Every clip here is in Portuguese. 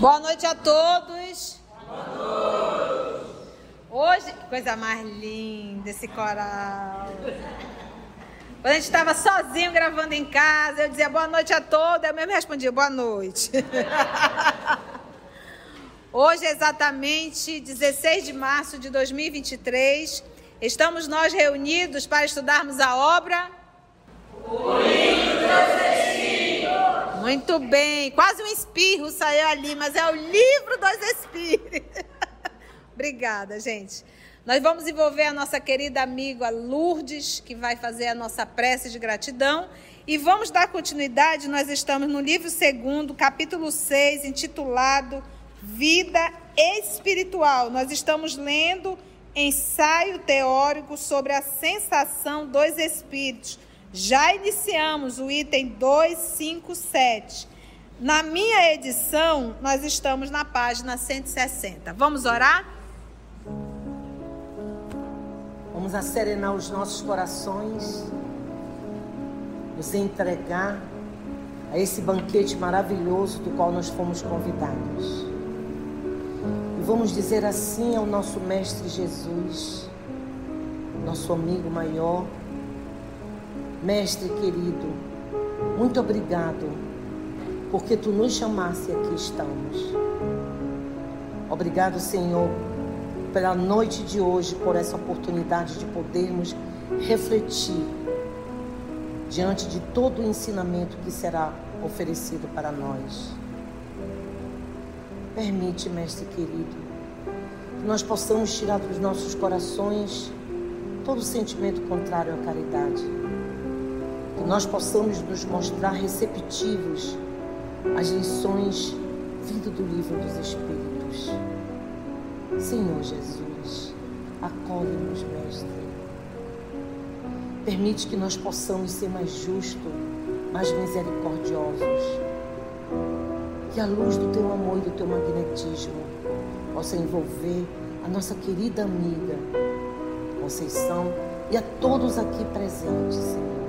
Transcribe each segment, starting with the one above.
Boa noite a todos. Boa noite. Hoje, coisa mais linda esse coral. Quando a gente estava sozinho gravando em casa, eu dizia boa noite a todos, eu mesmo respondia boa noite. Hoje é exatamente 16 de março de 2023. Estamos nós reunidos para estudarmos a obra. O livro muito bem. Quase um espirro saiu ali, mas é o livro dos espíritos. Obrigada, gente. Nós vamos envolver a nossa querida amiga Lourdes, que vai fazer a nossa prece de gratidão. E vamos dar continuidade. Nós estamos no livro segundo, capítulo 6, intitulado Vida Espiritual. Nós estamos lendo ensaio teórico sobre a sensação dos espíritos já iniciamos o item 257. Na minha edição, nós estamos na página 160. Vamos orar? Vamos acerenar os nossos corações, nos entregar a esse banquete maravilhoso do qual nós fomos convidados. E vamos dizer assim ao nosso Mestre Jesus, nosso amigo maior, Mestre querido, muito obrigado, porque tu nos chamaste e aqui estamos. Obrigado, Senhor, pela noite de hoje, por essa oportunidade de podermos refletir diante de todo o ensinamento que será oferecido para nós. Permite, Mestre querido, que nós possamos tirar dos nossos corações todo sentimento contrário à caridade que nós possamos nos mostrar receptivos às lições vindo do livro dos Espíritos. Senhor Jesus, acolhe-nos, Mestre. Permite que nós possamos ser mais justos, mais misericordiosos. Que a luz do teu amor e do teu magnetismo possa envolver a nossa querida amiga Conceição e a todos aqui presentes, Senhor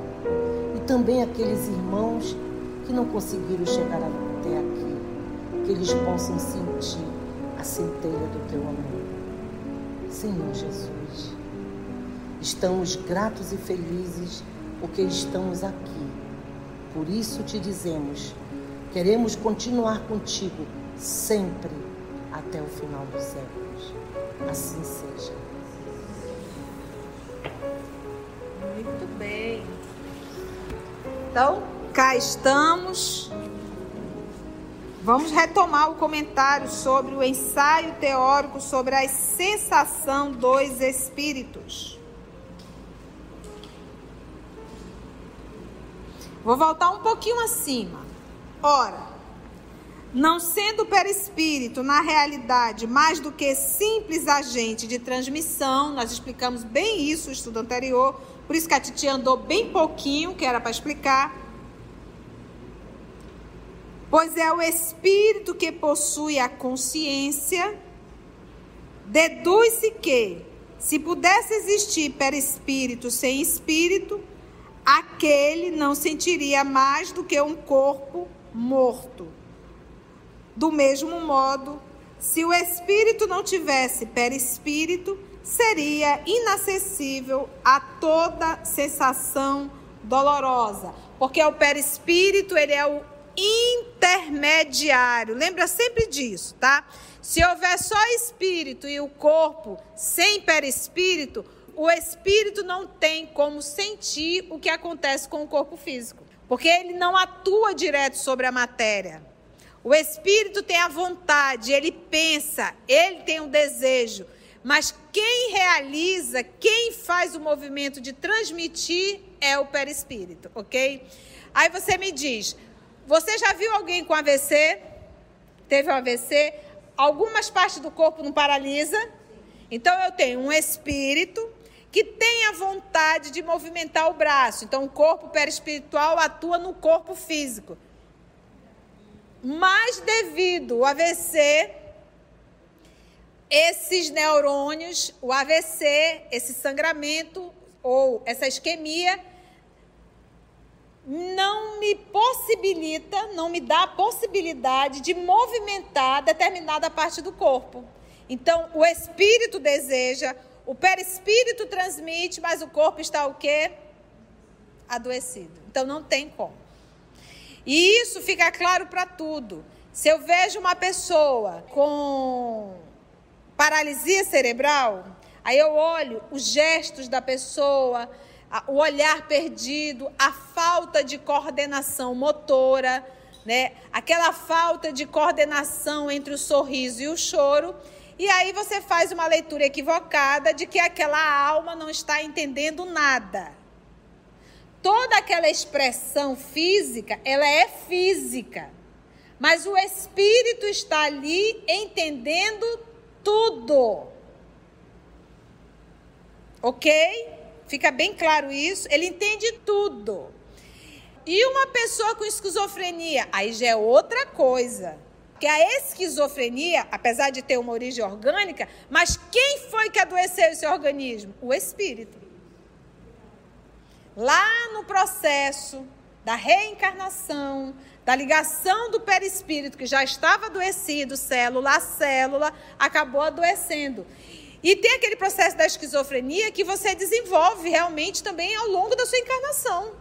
também aqueles irmãos que não conseguiram chegar até aqui, que eles possam sentir a centelha do teu amor. Senhor Jesus, estamos gratos e felizes porque estamos aqui. Por isso te dizemos, queremos continuar contigo sempre até o final dos séculos. Assim seja. Então, cá estamos. Vamos retomar o comentário sobre o ensaio teórico sobre a sensação dos espíritos. Vou voltar um pouquinho acima. Ora, não sendo o perispírito, na realidade, mais do que simples agente de transmissão, nós explicamos bem isso no estudo anterior, por isso que a Titi andou bem pouquinho, que era para explicar. Pois é o espírito que possui a consciência. Deduz-se que, se pudesse existir perispírito sem espírito, aquele não sentiria mais do que um corpo morto. Do mesmo modo, se o espírito não tivesse perispírito, seria inacessível a toda sensação dolorosa, porque o perispírito ele é o intermediário. Lembra sempre disso, tá? Se houver só espírito e o corpo sem perispírito, o espírito não tem como sentir o que acontece com o corpo físico, porque ele não atua direto sobre a matéria. O espírito tem a vontade, ele pensa, ele tem um desejo, mas quem realiza, quem faz o movimento de transmitir é o perispírito, ok? Aí você me diz: você já viu alguém com AVC? Teve um AVC? Algumas partes do corpo não paralisa? Então eu tenho um espírito que tem a vontade de movimentar o braço. Então o corpo perispiritual atua no corpo físico. Mas devido ao AVC, esses neurônios, o AVC, esse sangramento ou essa isquemia, não me possibilita, não me dá a possibilidade de movimentar determinada parte do corpo. Então, o espírito deseja, o perispírito transmite, mas o corpo está o quê? Adoecido. Então, não tem como. E isso fica claro para tudo. Se eu vejo uma pessoa com paralisia cerebral, aí eu olho os gestos da pessoa, o olhar perdido, a falta de coordenação motora, né? Aquela falta de coordenação entre o sorriso e o choro. E aí você faz uma leitura equivocada de que aquela alma não está entendendo nada. Toda aquela expressão física, ela é física. Mas o espírito está ali entendendo tudo. OK? Fica bem claro isso. Ele entende tudo. E uma pessoa com esquizofrenia, aí já é outra coisa. Que a esquizofrenia, apesar de ter uma origem orgânica, mas quem foi que adoeceu esse organismo? O espírito. Lá no processo da reencarnação, da ligação do perispírito, que já estava adoecido, célula a célula, acabou adoecendo. E tem aquele processo da esquizofrenia que você desenvolve realmente também ao longo da sua encarnação.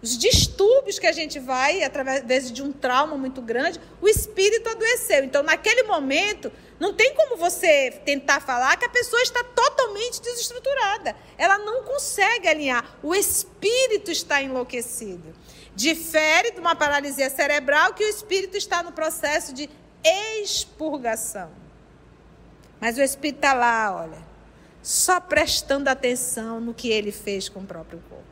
Os distúrbios que a gente vai, através de um trauma muito grande, o espírito adoeceu. Então, naquele momento, não tem como você tentar falar que a pessoa está totalmente desestruturada. Ela não consegue alinhar. O espírito está enlouquecido. Difere de uma paralisia cerebral que o espírito está no processo de expurgação. Mas o espírito está lá, olha, só prestando atenção no que ele fez com o próprio corpo.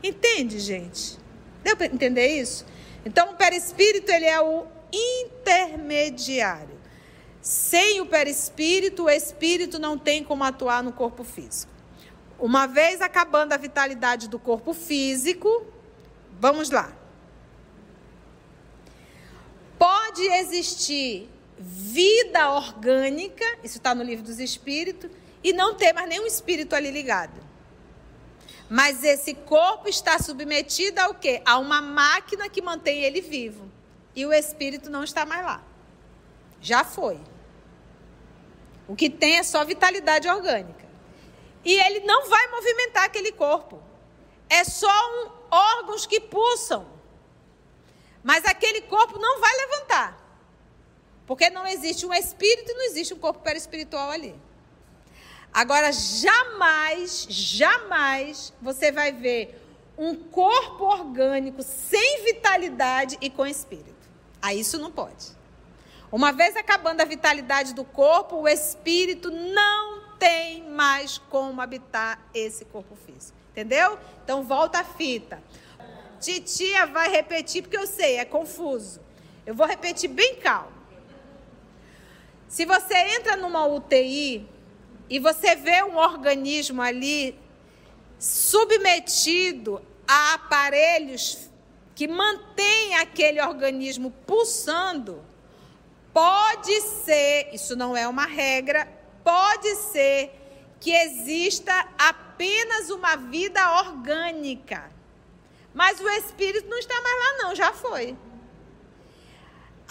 Entende, gente? Deu para entender isso? Então, o perispírito ele é o intermediário. Sem o perispírito, o espírito não tem como atuar no corpo físico. Uma vez acabando a vitalidade do corpo físico, vamos lá. Pode existir vida orgânica, isso está no livro dos Espíritos, e não ter mais nenhum espírito ali ligado. Mas esse corpo está submetido ao quê? A uma máquina que mantém ele vivo. E o espírito não está mais lá. Já foi. O que tem é só vitalidade orgânica. E ele não vai movimentar aquele corpo. É só um, órgãos que pulsam. Mas aquele corpo não vai levantar. Porque não existe um espírito e não existe um corpo perispiritual ali. Agora, jamais, jamais você vai ver um corpo orgânico sem vitalidade e com espírito. Aí isso não pode. Uma vez acabando a vitalidade do corpo, o espírito não tem como habitar esse corpo físico. Entendeu? Então volta a fita. Titia vai repetir porque eu sei, é confuso. Eu vou repetir bem calmo. Se você entra numa UTI e você vê um organismo ali submetido a aparelhos que mantêm aquele organismo pulsando, pode ser, isso não é uma regra, pode ser que exista apenas uma vida orgânica. Mas o espírito não está mais lá, não, já foi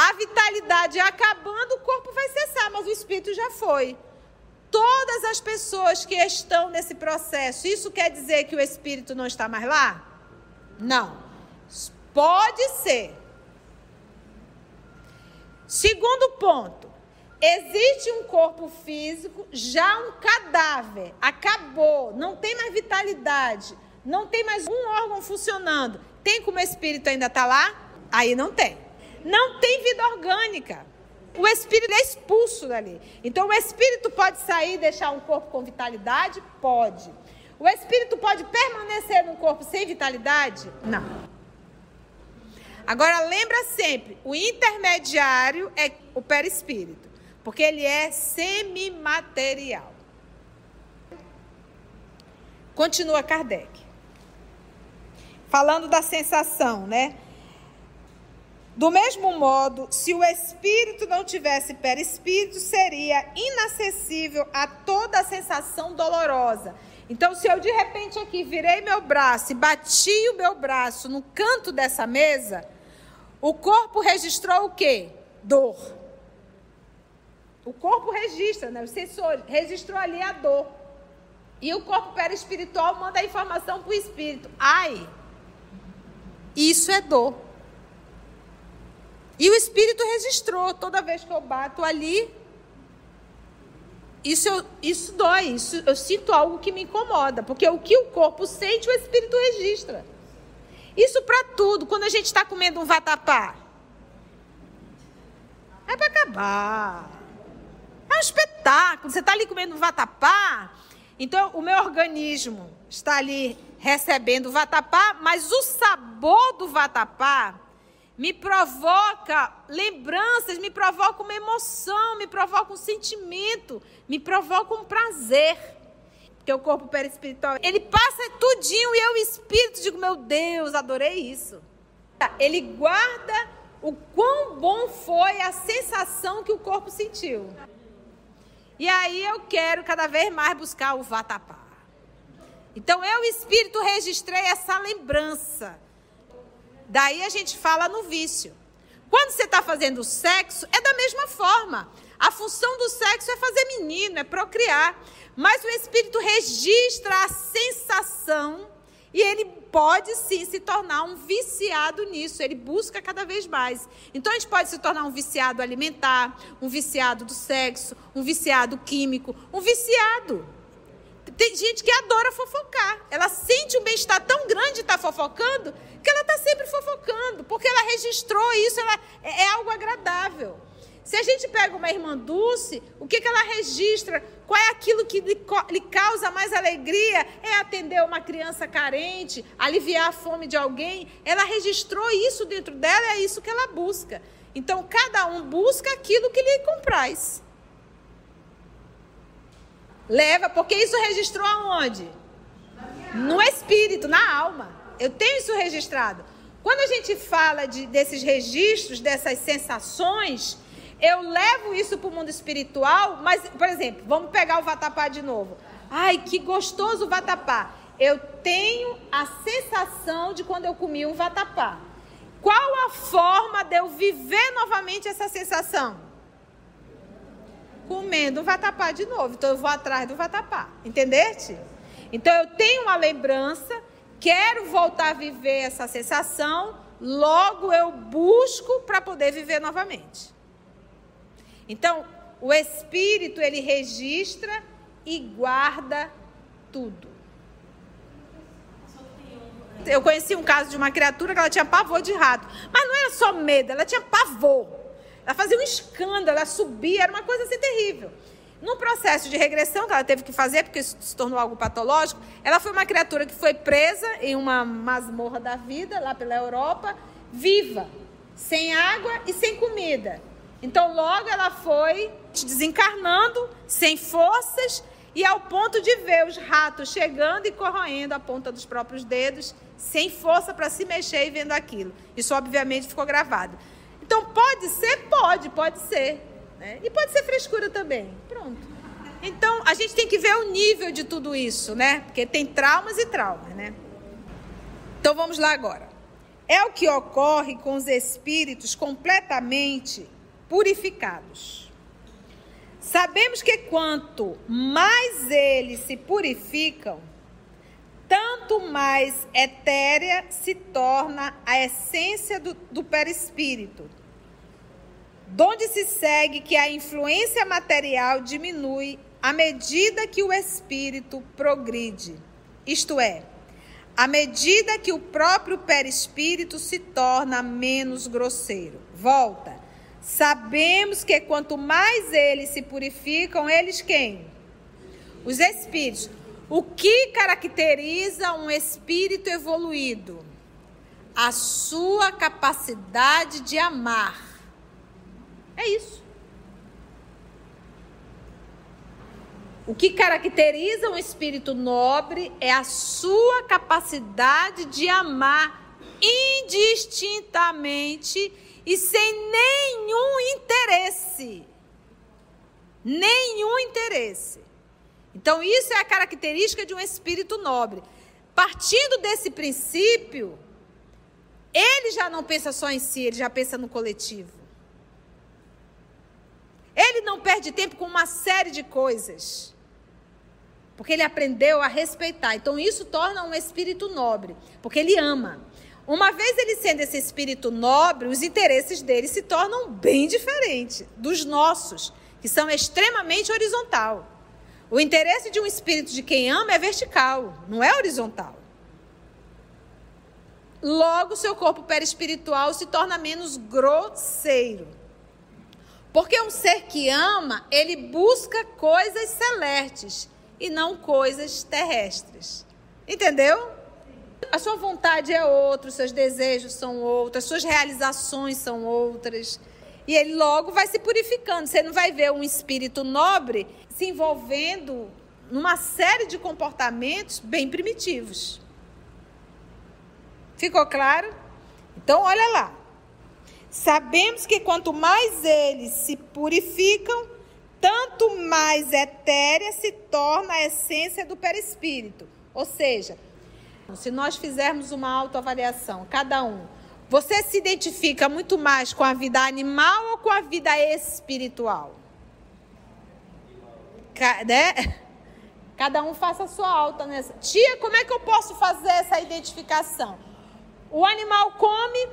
a vitalidade acabando, o corpo vai cessar, mas o espírito já foi. Todas as pessoas que estão nesse processo, isso quer dizer que o espírito não está mais lá? Não. Pode ser. Segundo ponto, existe um corpo físico, já um cadáver, acabou, não tem mais vitalidade, não tem mais um órgão funcionando. Tem como o espírito ainda está lá? Aí não tem não tem vida orgânica. O espírito é expulso dali. Então, o espírito pode sair e deixar um corpo com vitalidade? Pode. O espírito pode permanecer num corpo sem vitalidade? Não. Agora, lembra sempre: o intermediário é o perispírito, porque ele é semimaterial. Continua Kardec. Falando da sensação, né? Do mesmo modo, se o espírito não tivesse perispírito, seria inacessível a toda a sensação dolorosa. Então, se eu de repente aqui virei meu braço e bati o meu braço no canto dessa mesa, o corpo registrou o quê? Dor. O corpo registra, né? O sensor registrou ali a dor. E o corpo perispiritual manda a informação para o espírito. Ai, isso é dor. E o espírito registrou toda vez que eu bato ali, isso, eu, isso dói, isso, eu sinto algo que me incomoda, porque o que o corpo sente, o espírito registra. Isso para tudo, quando a gente está comendo um vatapá. É para acabar. É um espetáculo. Você está ali comendo vatapá, então o meu organismo está ali recebendo o vatapá, mas o sabor do vatapá me provoca lembranças, me provoca uma emoção, me provoca um sentimento, me provoca um prazer. Porque o corpo perispiritual, ele passa tudinho e eu, espírito, digo, meu Deus, adorei isso. Ele guarda o quão bom foi a sensação que o corpo sentiu. E aí eu quero cada vez mais buscar o vatapá. Então eu, espírito, registrei essa lembrança Daí a gente fala no vício. Quando você está fazendo sexo, é da mesma forma. A função do sexo é fazer menino, é procriar. Mas o espírito registra a sensação e ele pode sim se tornar um viciado nisso, ele busca cada vez mais. Então a gente pode se tornar um viciado alimentar, um viciado do sexo, um viciado químico, um viciado. Tem gente que adora fofocar. Ela sente um bem-estar tão grande de estar tá fofocando que ela está sempre fofocando, porque ela registrou isso, ela, é, é, algo agradável. Se a gente pega uma irmã Dulce, o que, que ela registra? Qual é aquilo que lhe, causa mais alegria? É atender uma criança carente, aliviar a fome de alguém. Ela registrou isso dentro dela, é isso que ela busca. Então, cada um busca aquilo que lhe compraz. Leva, porque isso registrou aonde? No espírito, na alma. Eu tenho isso registrado. Quando a gente fala de, desses registros, dessas sensações, eu levo isso para o mundo espiritual, mas, por exemplo, vamos pegar o vatapá de novo. Ai, que gostoso o vatapá. Eu tenho a sensação de quando eu comi um vatapá. Qual a forma de eu viver novamente essa sensação? Comendo o vatapá de novo. Então eu vou atrás do vatapá. Entendeste? Então eu tenho uma lembrança quero voltar a viver essa sensação, logo eu busco para poder viver novamente. Então, o espírito ele registra e guarda tudo. Eu conheci um caso de uma criatura que ela tinha pavor de rato, mas não era só medo, ela tinha pavor. Ela fazia um escândalo, ela subia, era uma coisa assim terrível. No processo de regressão que ela teve que fazer, porque isso se tornou algo patológico, ela foi uma criatura que foi presa em uma masmorra da vida, lá pela Europa, viva, sem água e sem comida. Então, logo ela foi desencarnando, sem forças, e ao ponto de ver os ratos chegando e corroendo a ponta dos próprios dedos, sem força para se mexer e vendo aquilo. Isso, obviamente, ficou gravado. Então, pode ser? Pode, pode ser. Né? E pode ser frescura também. Pronto. Então, a gente tem que ver o nível de tudo isso, né? Porque tem traumas e traumas, né? Então, vamos lá agora. É o que ocorre com os espíritos completamente purificados. Sabemos que quanto mais eles se purificam, tanto mais etérea se torna a essência do, do perispírito donde se segue que a influência material diminui à medida que o espírito progride, isto é, à medida que o próprio perispírito se torna menos grosseiro. Volta. Sabemos que quanto mais eles se purificam, eles quem? Os espíritos. O que caracteriza um espírito evoluído? A sua capacidade de amar é isso. O que caracteriza um espírito nobre é a sua capacidade de amar indistintamente e sem nenhum interesse. Nenhum interesse. Então, isso é a característica de um espírito nobre. Partindo desse princípio, ele já não pensa só em si, ele já pensa no coletivo. Ele não perde tempo com uma série de coisas. Porque ele aprendeu a respeitar. Então, isso torna um espírito nobre. Porque ele ama. Uma vez ele sendo esse espírito nobre, os interesses dele se tornam bem diferentes dos nossos, que são extremamente horizontal. O interesse de um espírito de quem ama é vertical, não é horizontal. Logo, seu corpo perispiritual se torna menos grosseiro. Porque um ser que ama, ele busca coisas celestes e não coisas terrestres. Entendeu? A sua vontade é outra, os seus desejos são outros, as suas realizações são outras. E ele logo vai se purificando. Você não vai ver um espírito nobre se envolvendo numa série de comportamentos bem primitivos. Ficou claro? Então, olha lá. Sabemos que quanto mais eles se purificam, tanto mais etérea se torna a essência do perispírito. Ou seja, se nós fizermos uma autoavaliação, cada um, você se identifica muito mais com a vida animal ou com a vida espiritual? né? Cada um faça a sua alta nessa. Tia, como é que eu posso fazer essa identificação? O animal come,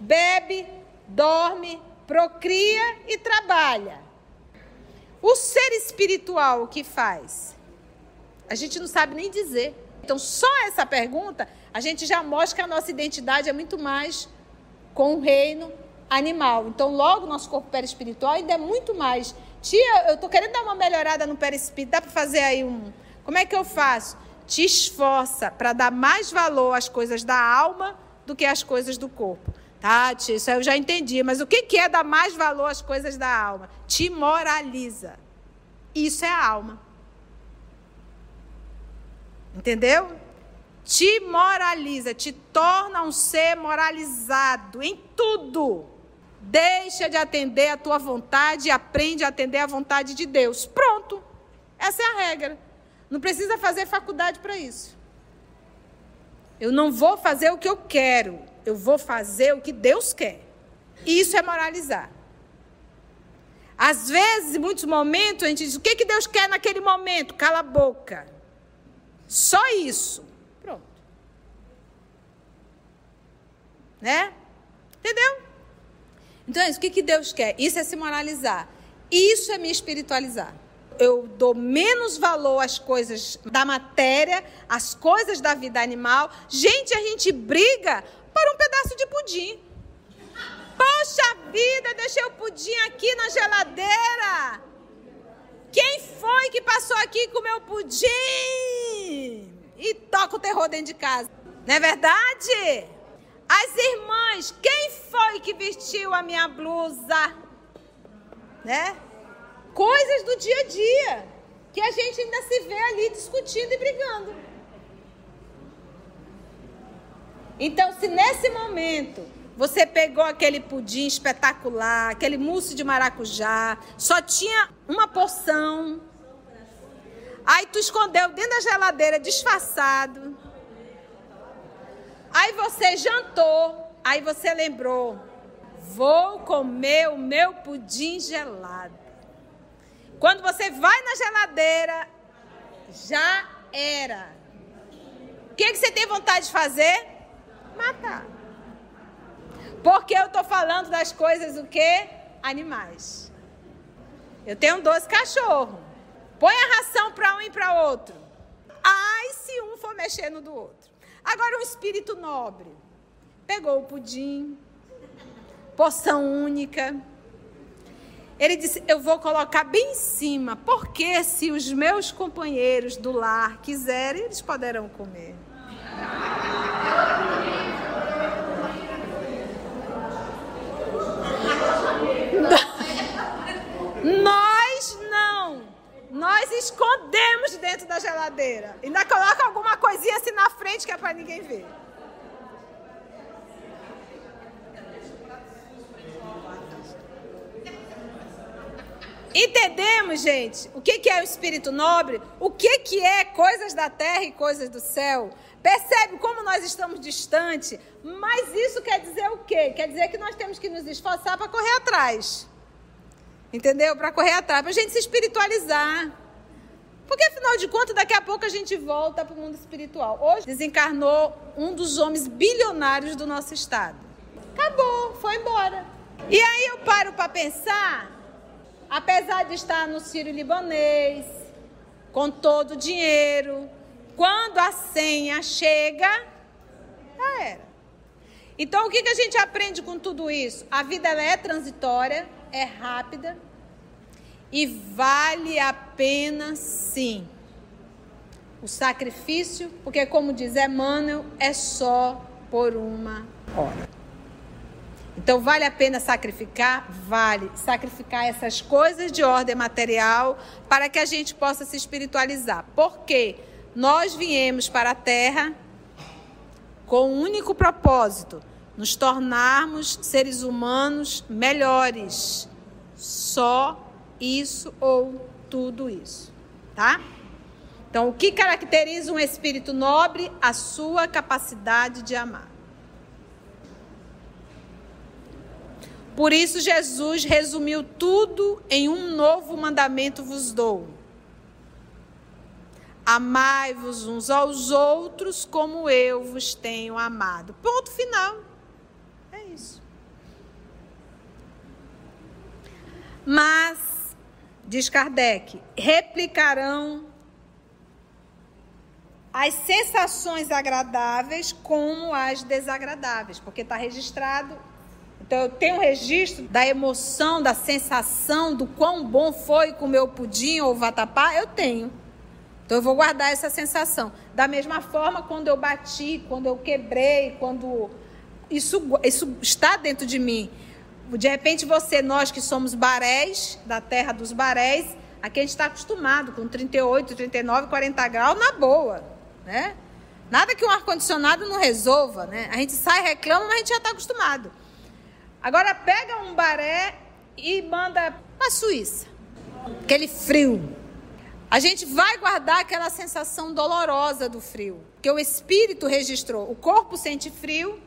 bebe, dorme, procria e trabalha. O ser espiritual o que faz? A gente não sabe nem dizer. Então, só essa pergunta, a gente já mostra que a nossa identidade é muito mais com o reino animal. Então, logo, nosso corpo perispiritual ainda é muito mais. Tia, eu estou querendo dar uma melhorada no perispírito, dá para fazer aí um. Como é que eu faço? Te esforça para dar mais valor às coisas da alma do que às coisas do corpo. Tá, tia, isso eu já entendi. Mas o que, que é dar mais valor às coisas da alma? Te moraliza. Isso é a alma. Entendeu? Te moraliza, te torna um ser moralizado em tudo. Deixa de atender a tua vontade e aprende a atender a vontade de Deus. Pronto. Essa é a regra. Não precisa fazer faculdade para isso. Eu não vou fazer o que eu quero eu vou fazer o que Deus quer. Isso é moralizar. Às vezes, em muitos momentos, a gente diz: o que, que Deus quer naquele momento? Cala a boca. Só isso. Pronto. Né? Entendeu? Então, é isso. O que, que Deus quer? Isso é se moralizar. Isso é me espiritualizar. Eu dou menos valor às coisas da matéria, às coisas da vida animal. Gente, a gente briga para um pedaço de pudim. Poxa vida, deixei o pudim aqui na geladeira. Quem foi que passou aqui com o meu pudim? E toca o terror dentro de casa. Não é verdade? As irmãs, quem foi que vestiu a minha blusa? Né? Coisas do dia a dia que a gente ainda se vê ali discutindo e brigando. Então, se nesse momento você pegou aquele pudim espetacular, aquele mousse de maracujá, só tinha uma porção. Aí tu escondeu dentro da geladeira disfarçado. Aí você jantou, aí você lembrou: vou comer o meu pudim gelado. Quando você vai na geladeira, já era. O que, que você tem vontade de fazer? matar. Porque eu estou falando das coisas o quê? Animais. Eu tenho 12 cachorros. Põe a ração para um e para outro. Ai, se um for mexendo do outro. Agora, um espírito nobre. Pegou o pudim, porção única. Ele disse: Eu vou colocar bem em cima, porque se os meus companheiros do lar quiserem, eles poderão comer. Nós não. Nós escondemos dentro da geladeira. Ainda coloca alguma coisinha assim na frente que é para ninguém ver. Entendemos, gente, o que é o espírito nobre? O que é coisas da terra e coisas do céu? Percebe como nós estamos distantes? Mas isso quer dizer o quê? Quer dizer que nós temos que nos esforçar para correr atrás. Entendeu? Para correr atrás, para a gente se espiritualizar. Porque afinal de contas, daqui a pouco a gente volta para o mundo espiritual. Hoje desencarnou um dos homens bilionários do nosso estado. Acabou, foi embora. E aí eu paro para pensar, apesar de estar no Sírio Libanês, com todo o dinheiro, quando a senha chega, já era. Então, o que, que a gente aprende com tudo isso? A vida é transitória, é rápida e vale a pena sim. O sacrifício, porque como diz Emmanuel, é só por uma hora. Então vale a pena sacrificar? Vale. Sacrificar essas coisas de ordem material para que a gente possa se espiritualizar. Por quê? Nós viemos para a Terra com um único propósito: nos tornarmos seres humanos melhores. Só isso ou tudo isso, tá? Então, o que caracteriza um espírito nobre? A sua capacidade de amar. Por isso, Jesus resumiu tudo em um novo mandamento vos dou. Amai-vos uns aos outros como eu vos tenho amado. Ponto final. É isso. Mas, diz Kardec, replicarão as sensações agradáveis como as desagradáveis, porque está registrado. Então, eu tenho um registro da emoção, da sensação, do quão bom foi comer o pudim ou o vatapá, eu tenho. Então eu vou guardar essa sensação. Da mesma forma, quando eu bati, quando eu quebrei, quando isso, isso está dentro de mim. De repente você, nós que somos barés, da terra dos barés, aqui a gente está acostumado com 38, 39, 40 graus na boa, né? Nada que um ar-condicionado não resolva, né? A gente sai reclama, mas a gente já está acostumado. Agora pega um baré e manda para a Suíça. Aquele frio, a gente vai guardar aquela sensação dolorosa do frio, que o espírito registrou. O corpo sente frio,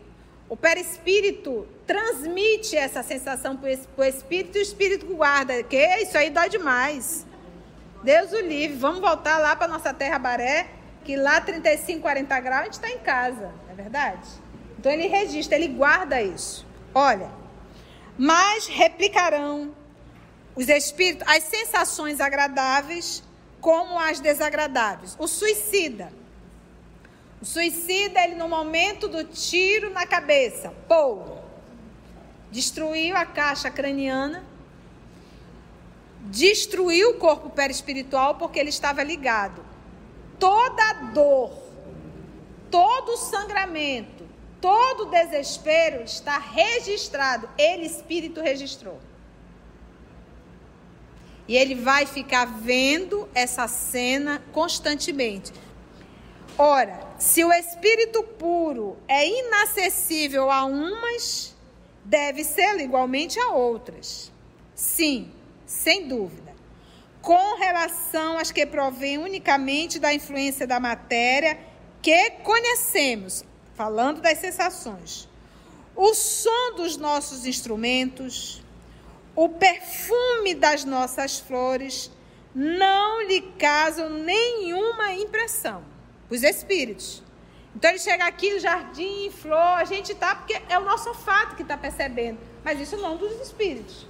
o perispírito transmite essa sensação para o espírito e o espírito guarda. Que isso aí dói demais. Deus o livre. Vamos voltar lá para nossa terra Baré, que lá 35, 40 graus a gente está em casa, não é verdade? Então ele registra, ele guarda isso. Olha, mas replicarão os espíritos, as sensações agradáveis como as desagradáveis. O suicida. O suicida, ele no momento do tiro na cabeça, pô, destruiu a caixa craniana, destruiu o corpo perispiritual porque ele estava ligado. Toda dor, todo sangramento, todo desespero está registrado. Ele, espírito, registrou. E ele vai ficar vendo essa cena constantemente. Ora, se o espírito puro é inacessível a umas, deve ser igualmente a outras. Sim, sem dúvida. Com relação às que provêm unicamente da influência da matéria que conhecemos, falando das sensações, o som dos nossos instrumentos, o perfume das nossas flores não lhe causam nenhuma impressão. Os espíritos. Então ele chega aqui, jardim, flor, a gente está, porque é o nosso olfato que está percebendo. Mas isso não dos espíritos.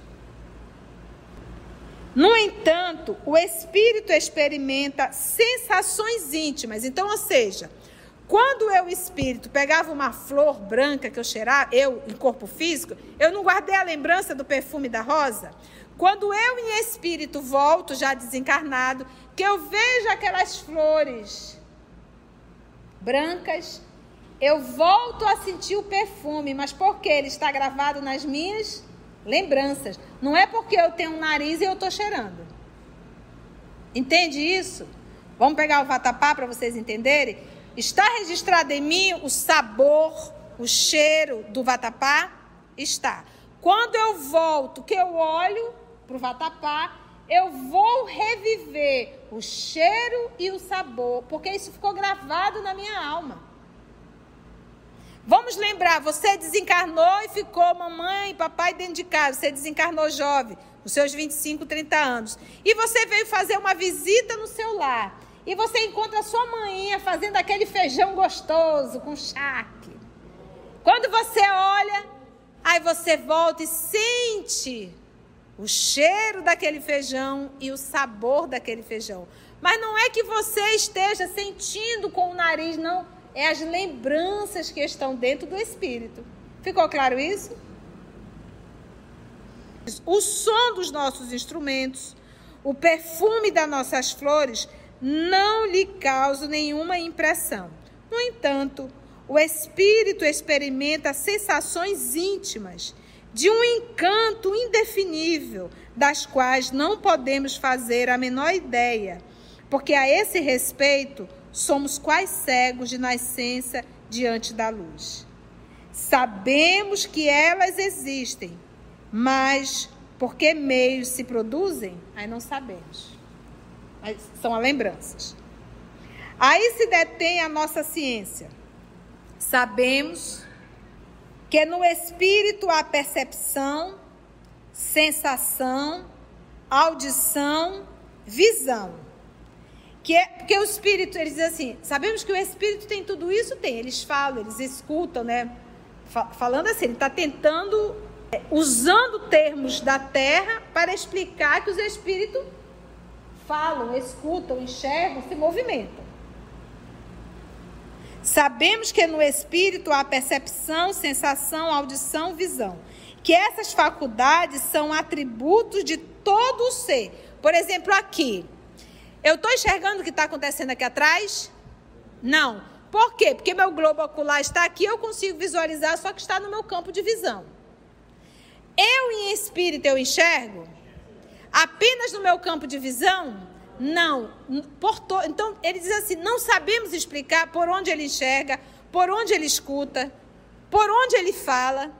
No entanto, o espírito experimenta sensações íntimas. Então, ou seja, quando eu, espírito, pegava uma flor branca que eu cheirava, eu, em corpo físico, eu não guardei a lembrança do perfume da rosa? Quando eu, em espírito, volto, já desencarnado, que eu vejo aquelas flores brancas, eu volto a sentir o perfume, mas porque ele está gravado nas minhas lembranças. Não é porque eu tenho um nariz e eu estou cheirando. Entende isso? Vamos pegar o vatapá para vocês entenderem? Está registrado em mim o sabor, o cheiro do vatapá? Está. Quando eu volto, que eu olho para o vatapá, eu vou reviver o cheiro e o sabor, porque isso ficou gravado na minha alma. Vamos lembrar, você desencarnou e ficou mamãe papai dentro de casa. Você desencarnou jovem, nos seus 25, 30 anos. E você veio fazer uma visita no seu lar. E você encontra a sua mãinha fazendo aquele feijão gostoso com charque. Quando você olha, aí você volta e sente o cheiro daquele feijão e o sabor daquele feijão. Mas não é que você esteja sentindo com o nariz, não. É as lembranças que estão dentro do espírito. Ficou claro isso? O som dos nossos instrumentos, o perfume das nossas flores não lhe causam nenhuma impressão. No entanto, o espírito experimenta sensações íntimas de um encanto indefinível, das quais não podemos fazer a menor ideia, porque a esse respeito somos quais cegos de nascença diante da luz. Sabemos que elas existem, mas por que meios se produzem? Aí não sabemos. Mas são as lembranças. Aí se detém a nossa ciência. Sabemos que no espírito há percepção, sensação, audição, visão. Que é, porque o espírito, eles dizem assim, sabemos que o espírito tem tudo isso? Tem. Eles falam, eles escutam, né? Falando assim, ele está tentando, é, usando termos da terra para explicar que os espíritos falam, escutam, enxergam, se movimentam. Sabemos que no espírito há percepção, sensação, audição, visão. Que essas faculdades são atributos de todo o ser. Por exemplo, aqui. Eu estou enxergando o que está acontecendo aqui atrás? Não. Por quê? Porque meu globo ocular está aqui, eu consigo visualizar, só que está no meu campo de visão. Eu, em espírito, eu enxergo? Apenas no meu campo de visão? Não. Por to... Então, ele diz assim: não sabemos explicar por onde ele enxerga, por onde ele escuta, por onde ele fala.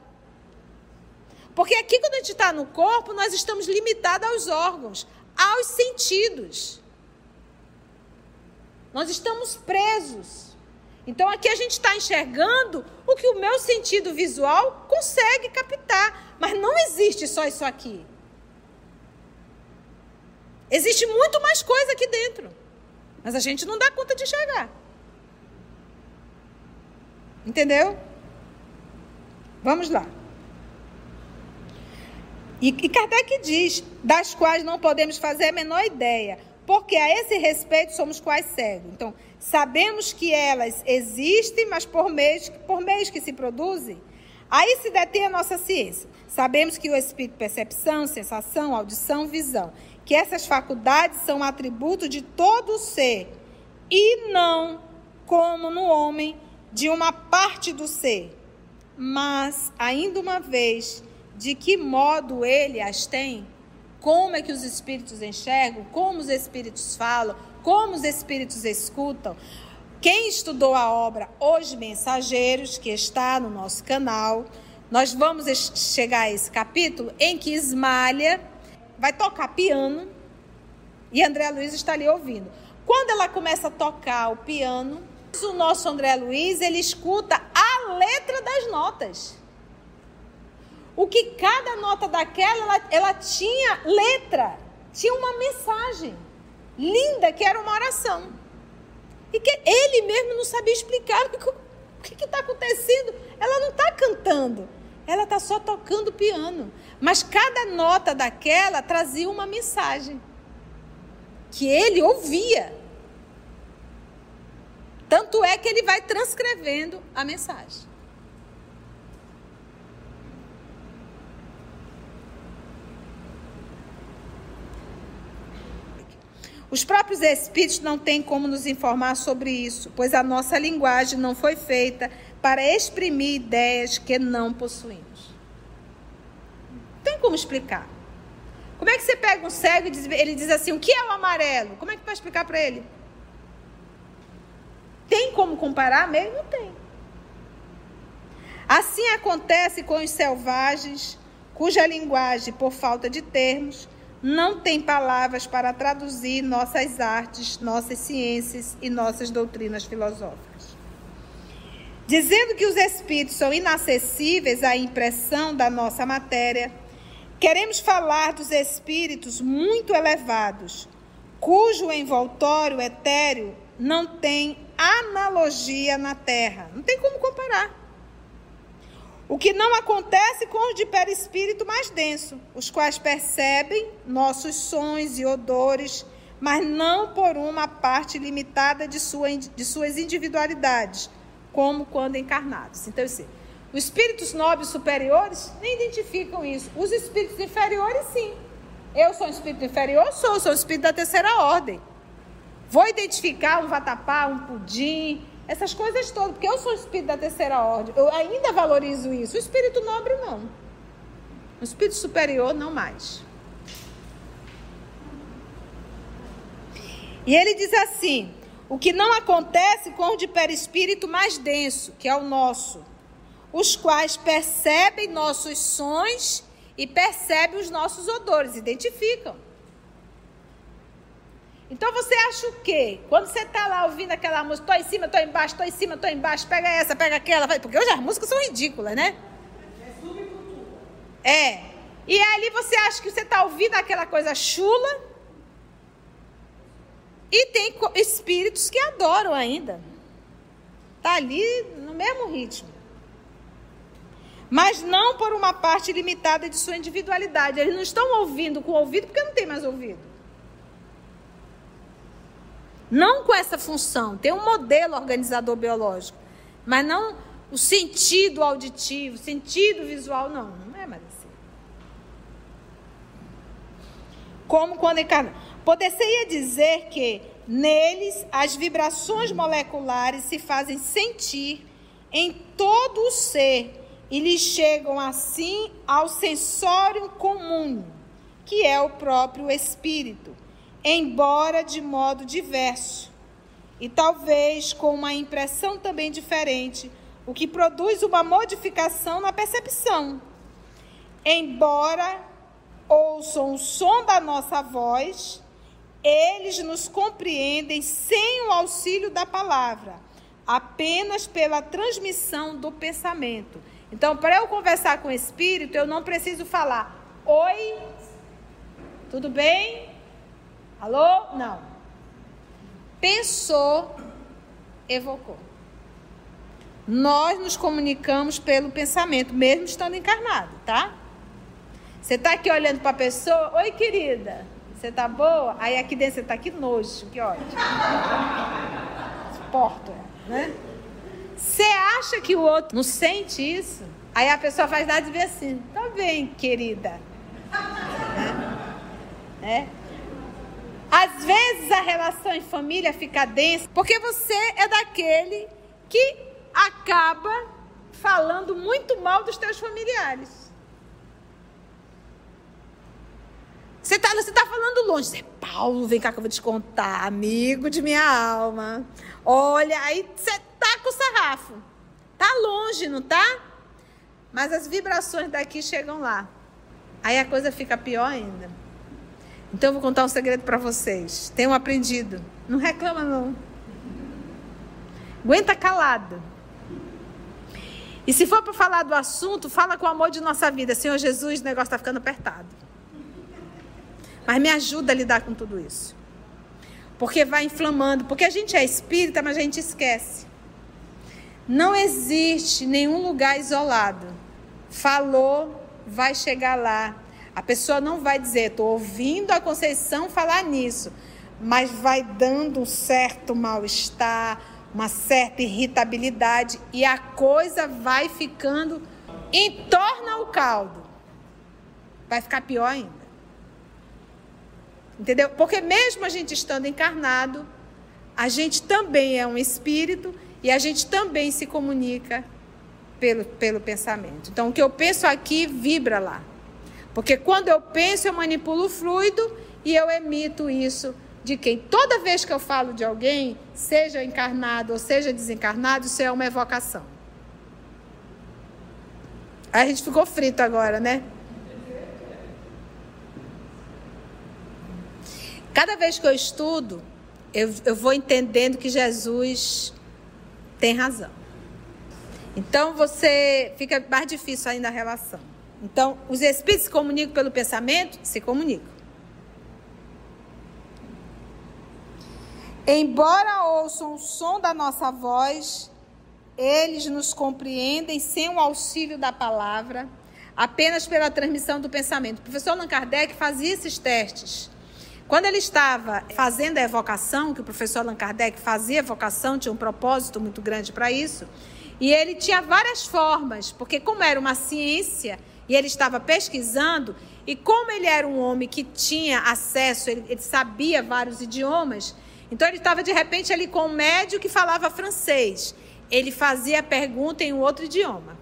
Porque aqui, quando a gente está no corpo, nós estamos limitados aos órgãos, aos sentidos. Nós estamos presos. Então, aqui a gente está enxergando o que o meu sentido visual consegue captar. Mas não existe só isso aqui. Existe muito mais coisa aqui dentro. Mas a gente não dá conta de enxergar. Entendeu? Vamos lá. E, e Kardec diz, das quais não podemos fazer a menor ideia, porque a esse respeito somos quais cegos. Então, sabemos que elas existem, mas por meios, por meios que se produzem, aí se detém a nossa ciência. Sabemos que o espírito percepção, sensação, audição, visão que essas faculdades são atributo de todo ser e não, como no homem, de uma parte do ser. Mas, ainda uma vez, de que modo ele as tem? Como é que os espíritos enxergam? Como os espíritos falam? Como os espíritos escutam? Quem estudou a obra Os Mensageiros, que está no nosso canal, nós vamos chegar a esse capítulo em que Ismalha vai tocar piano e André Luiz está ali ouvindo. Quando ela começa a tocar o piano, o nosso André Luiz, ele escuta a letra das notas. O que cada nota daquela, ela, ela tinha letra, tinha uma mensagem linda que era uma oração. E que ele mesmo não sabia explicar o que está acontecendo. Ela não está cantando, ela está só tocando piano. Mas cada nota daquela trazia uma mensagem que ele ouvia. Tanto é que ele vai transcrevendo a mensagem. Os próprios espíritos não têm como nos informar sobre isso, pois a nossa linguagem não foi feita para exprimir ideias que não possuímos tem como explicar. Como é que você pega um cego e diz, ele diz assim: o que é o amarelo? Como é que vai explicar para ele? Tem como comparar mesmo? Não tem. Assim acontece com os selvagens, cuja linguagem, por falta de termos, não tem palavras para traduzir nossas artes, nossas ciências e nossas doutrinas filosóficas. Dizendo que os espíritos são inacessíveis à impressão da nossa matéria, queremos falar dos espíritos muito elevados, cujo envoltório etéreo não tem analogia na Terra. Não tem como comparar. O que não acontece com os de perispírito mais denso, os quais percebem nossos sons e odores, mas não por uma parte limitada de, sua, de suas individualidades, como quando encarnados. Então, assim, os espíritos nobres superiores nem identificam isso. Os espíritos inferiores, sim. Eu sou um espírito inferior? Sou, sou um espírito da terceira ordem. Vou identificar um vatapá, um pudim, essas coisas todas, porque eu sou espírito da terceira ordem, eu ainda valorizo isso. O espírito nobre, não. O espírito superior, não mais. E ele diz assim: o que não acontece com o de perispírito mais denso, que é o nosso, os quais percebem nossos sons e percebem os nossos odores, identificam. Então você acha o quê? Quando você está lá ouvindo aquela música, tô em cima, tô embaixo, tô em cima, tô embaixo, pega essa, pega aquela, porque hoje as músicas são ridículas, né? É. E ali você acha que você está ouvindo aquela coisa chula. E tem espíritos que adoram ainda. Tá ali no mesmo ritmo. Mas não por uma parte limitada de sua individualidade. Eles não estão ouvindo com o ouvido porque não tem mais ouvido. Não com essa função. Tem um modelo organizador biológico. Mas não o sentido auditivo, sentido visual, não. Não é mais assim. Como quando encarna. Poderia dizer que neles as vibrações moleculares se fazem sentir em todo o ser e lhes chegam assim ao sensório comum, que é o próprio espírito embora de modo diverso, e talvez com uma impressão também diferente, o que produz uma modificação na percepção. Embora ouçam o som da nossa voz, eles nos compreendem sem o auxílio da palavra, apenas pela transmissão do pensamento. Então, para eu conversar com o espírito, eu não preciso falar: Oi, tudo bem? Alô? Não. Pensou, evocou. Nós nos comunicamos pelo pensamento, mesmo estando encarnado, tá? Você está aqui olhando para a pessoa, oi querida, você tá boa? Aí aqui dentro você tá que nojo, que ótimo. Suporto, né? Você acha que o outro não sente isso? Aí a pessoa faz nada e vê assim, tá bem, querida. É? é? Às vezes a relação em família fica densa porque você é daquele que acaba falando muito mal dos teus familiares. Você está você tá falando longe. Você, Paulo, vem cá que eu vou te contar, amigo de minha alma. Olha, aí você tá com o sarrafo. Tá longe, não tá? Mas as vibrações daqui chegam lá. Aí a coisa fica pior ainda. Então eu vou contar um segredo para vocês. Tenham aprendido. Não reclama não. Aguenta calado. E se for para falar do assunto, fala com o amor de nossa vida. Senhor Jesus, o negócio está ficando apertado. Mas me ajuda a lidar com tudo isso. Porque vai inflamando. Porque a gente é espírita, mas a gente esquece. Não existe nenhum lugar isolado. Falou, vai chegar lá. A pessoa não vai dizer, estou ouvindo a Conceição falar nisso, mas vai dando um certo mal-estar, uma certa irritabilidade e a coisa vai ficando entorna o caldo. Vai ficar pior ainda. Entendeu? Porque mesmo a gente estando encarnado, a gente também é um espírito e a gente também se comunica pelo, pelo pensamento. Então, o que eu penso aqui vibra lá. Porque quando eu penso, eu manipulo o fluido e eu emito isso de quem? Toda vez que eu falo de alguém, seja encarnado ou seja desencarnado, isso é uma evocação. A gente ficou frito agora, né? Cada vez que eu estudo, eu, eu vou entendendo que Jesus tem razão. Então você fica mais difícil ainda a relação. Então, os espíritos se comunicam pelo pensamento? Se comunicam. Embora ouçam o som da nossa voz, eles nos compreendem sem o auxílio da palavra, apenas pela transmissão do pensamento. O professor Allan Kardec fazia esses testes. Quando ele estava fazendo a evocação, que o professor Allan Kardec fazia evocação, tinha um propósito muito grande para isso, e ele tinha várias formas, porque como era uma ciência e ele estava pesquisando, e como ele era um homem que tinha acesso, ele, ele sabia vários idiomas, então ele estava de repente ali com um médico que falava francês ele fazia a pergunta em um outro idioma.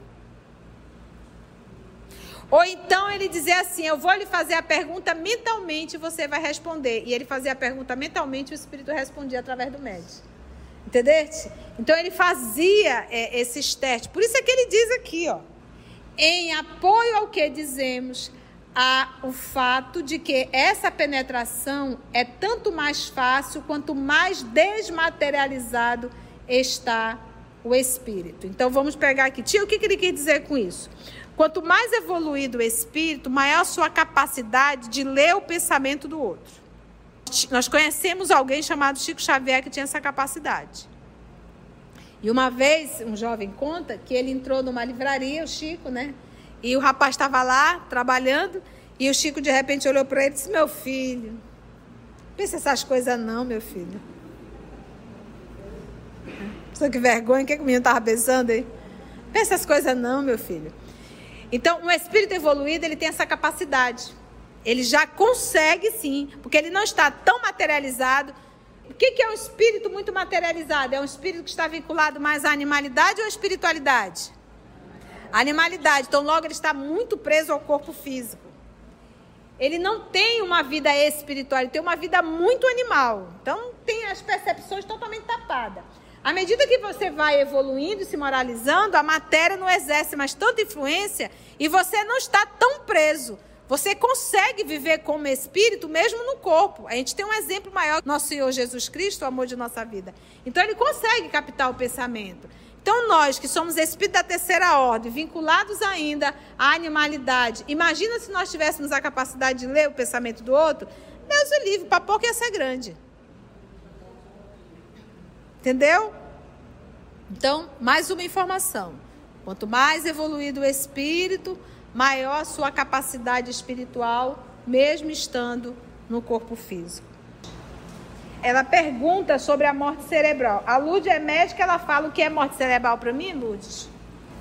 Ou então ele dizia assim: Eu vou lhe fazer a pergunta mentalmente você vai responder. E ele fazia a pergunta mentalmente e o Espírito respondia através do médico. Entendeste? Então ele fazia é, esses testes. Por isso é que ele diz aqui, ó. Em apoio ao que dizemos, há o fato de que essa penetração é tanto mais fácil quanto mais desmaterializado está o espírito. Então vamos pegar aqui. Tio, o que, ele quer dizer com isso? Quanto mais evoluído o espírito, maior a sua capacidade de ler o pensamento do outro. Nós conhecemos alguém chamado Chico Xavier que tinha essa capacidade. E uma vez, um jovem conta que ele entrou numa livraria, o Chico, né? E o rapaz estava lá trabalhando, e o Chico de repente olhou para ele e disse: Meu filho, pensa essas coisas não, meu filho. Só que vergonha, o que, é que o menino estava pensando aí? Pensa essas coisas não, meu filho. Então, um espírito evoluído, ele tem essa capacidade. Ele já consegue sim, porque ele não está tão materializado. O que, que é um espírito muito materializado? É um espírito que está vinculado mais à animalidade ou à espiritualidade? Animalidade. Então, logo, ele está muito preso ao corpo físico. Ele não tem uma vida espiritual, ele tem uma vida muito animal. Então, tem as percepções totalmente tapadas. À medida que você vai evoluindo e se moralizando, a matéria não exerce mais tanta influência e você não está tão preso. Você consegue viver como espírito mesmo no corpo. A gente tem um exemplo maior, nosso Senhor Jesus Cristo, o amor de nossa vida. Então ele consegue captar o pensamento. Então nós que somos espíritos da terceira ordem, vinculados ainda à animalidade, imagina se nós tivéssemos a capacidade de ler o pensamento do outro, Deus o livre, para pouco ia ser grande. Entendeu? Então, mais uma informação. Quanto mais evoluído o espírito, maior a sua capacidade espiritual, mesmo estando no corpo físico. Ela pergunta sobre a morte cerebral. A Lud é médica, ela fala o que é morte cerebral para mim, Lud?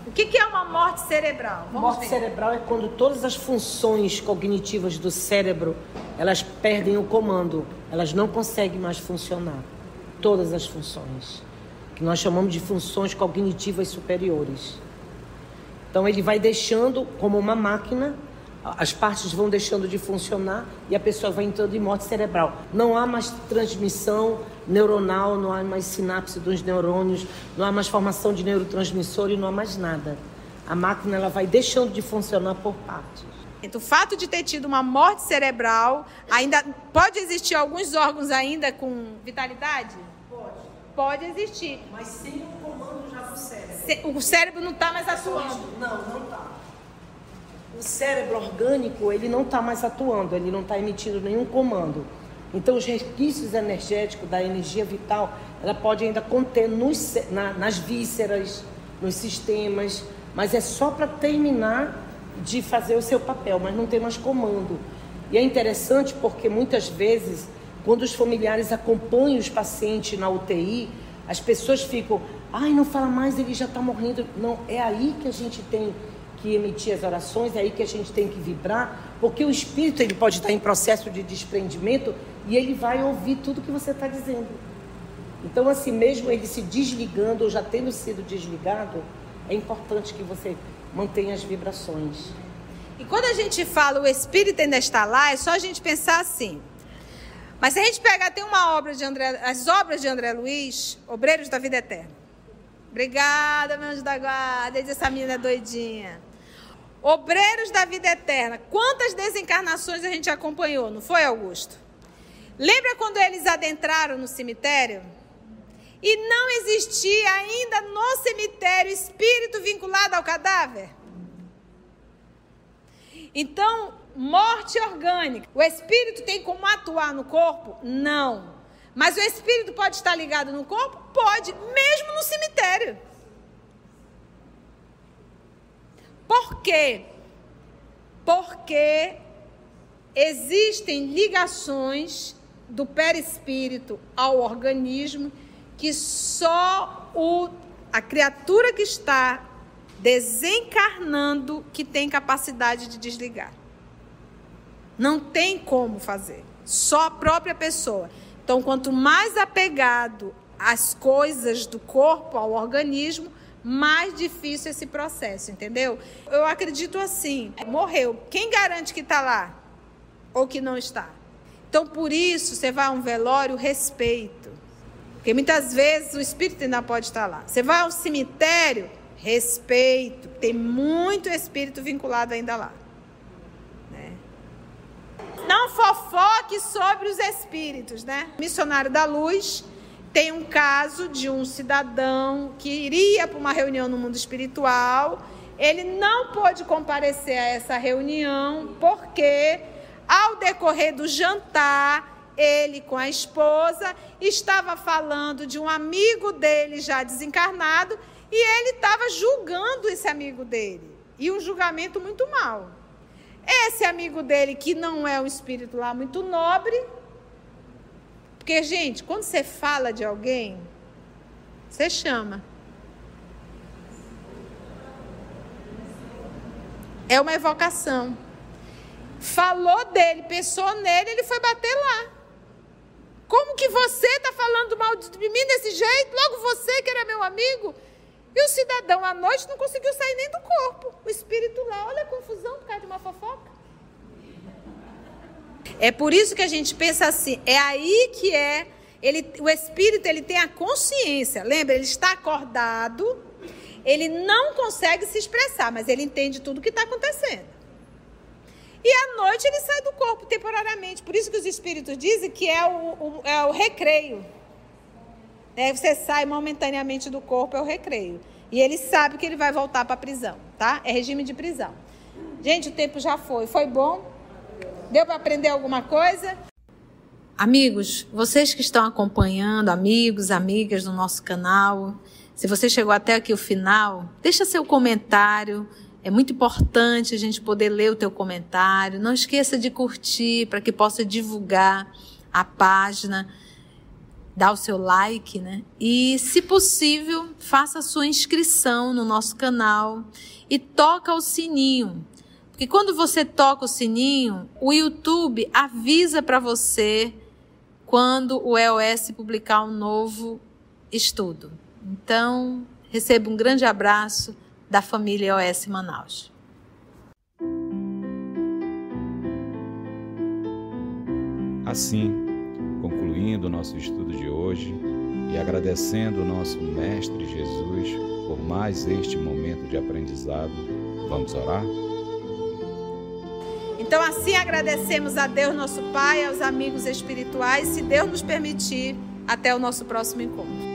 O que, que, é uma morte cerebral? Vamos morte ver. cerebral é quando todas as funções cognitivas do cérebro elas perdem o comando, elas não conseguem mais funcionar todas as funções, que nós chamamos de funções cognitivas superiores. Então ele vai deixando como uma máquina, as partes vão deixando de funcionar e a pessoa vai entrando em morte cerebral. Não há mais transmissão neuronal, não há mais sinapse dos neurônios, não há mais formação de neurotransmissor e não há mais nada. A máquina ela vai deixando de funcionar por partes. O fato de ter tido uma morte cerebral, ainda pode existir alguns órgãos ainda com vitalidade? Pode existir. Mas sem o comando já do cérebro. O cérebro não está mais atuando. Não, não está. O cérebro orgânico, ele não está mais atuando, ele não está emitindo nenhum comando. Então, os resquícios energéticos da energia vital, ela pode ainda conter nos, na, nas vísceras, nos sistemas, mas é só para terminar de fazer o seu papel, mas não tem mais comando. E é interessante porque muitas vezes quando os familiares acompanham os pacientes na UTI, as pessoas ficam, ai, não fala mais, ele já está morrendo. Não, é aí que a gente tem que emitir as orações, é aí que a gente tem que vibrar, porque o espírito ele pode estar em processo de desprendimento e ele vai ouvir tudo que você está dizendo. Então, assim, mesmo ele se desligando ou já tendo sido desligado, é importante que você mantenha as vibrações. E quando a gente fala o espírito ainda está lá, é só a gente pensar assim: mas se a gente pegar, tem uma obra de André, as obras de André Luiz, Obreiros da Vida Eterna. Obrigada, meu anjo da guarda. Essa menina é doidinha. Obreiros da Vida Eterna. Quantas desencarnações a gente acompanhou, não foi, Augusto? Lembra quando eles adentraram no cemitério? E não existia ainda no cemitério espírito vinculado ao cadáver? Então, morte orgânica. O espírito tem como atuar no corpo? Não. Mas o espírito pode estar ligado no corpo? Pode, mesmo no cemitério. Por quê? Porque existem ligações do perispírito ao organismo que só o, a criatura que está desencarnando que tem capacidade de desligar. Não tem como fazer. Só a própria pessoa. Então, quanto mais apegado às coisas do corpo, ao organismo, mais difícil esse processo, entendeu? Eu acredito assim: morreu. Quem garante que está lá? Ou que não está? Então, por isso, você vai a um velório, respeito. Porque muitas vezes o espírito ainda pode estar lá. Você vai ao cemitério, respeito. Tem muito espírito vinculado ainda lá. Não fofoque sobre os espíritos, né? Missionário da Luz tem um caso de um cidadão que iria para uma reunião no mundo espiritual. Ele não pôde comparecer a essa reunião porque, ao decorrer do jantar, ele com a esposa estava falando de um amigo dele já desencarnado e ele estava julgando esse amigo dele. E um julgamento muito mal. Esse amigo dele, que não é um espírito lá muito nobre, porque, gente, quando você fala de alguém, você chama. É uma evocação. Falou dele, pensou nele, ele foi bater lá. Como que você está falando mal de mim desse jeito? Logo você, que era meu amigo. E o cidadão à noite não conseguiu sair nem do corpo. O espírito lá, olha a confusão por causa de uma fofoca. É por isso que a gente pensa assim, é aí que é ele, o espírito ele tem a consciência. Lembra, ele está acordado, ele não consegue se expressar, mas ele entende tudo o que está acontecendo. E à noite ele sai do corpo temporariamente. Por isso que os espíritos dizem que é o, o é o recreio. É, você sai momentaneamente do corpo, é o recreio. E ele sabe que ele vai voltar para a prisão, tá? É regime de prisão. Gente, o tempo já foi. Foi bom? Deu para aprender alguma coisa? Amigos, vocês que estão acompanhando, amigos, amigas do nosso canal, se você chegou até aqui o final, deixa seu comentário. É muito importante a gente poder ler o teu comentário. Não esqueça de curtir para que possa divulgar a página, dar o seu like, né? E, se possível, faça a sua inscrição no nosso canal e toca o sininho porque quando você toca o sininho, o YouTube avisa para você quando o EOS publicar um novo estudo. Então, receba um grande abraço da família EOS Manaus. Assim, concluindo o nosso estudo de hoje e agradecendo o nosso Mestre Jesus por mais este momento de aprendizado, vamos orar? Então, assim agradecemos a Deus, nosso Pai, aos amigos espirituais, se Deus nos permitir, até o nosso próximo encontro.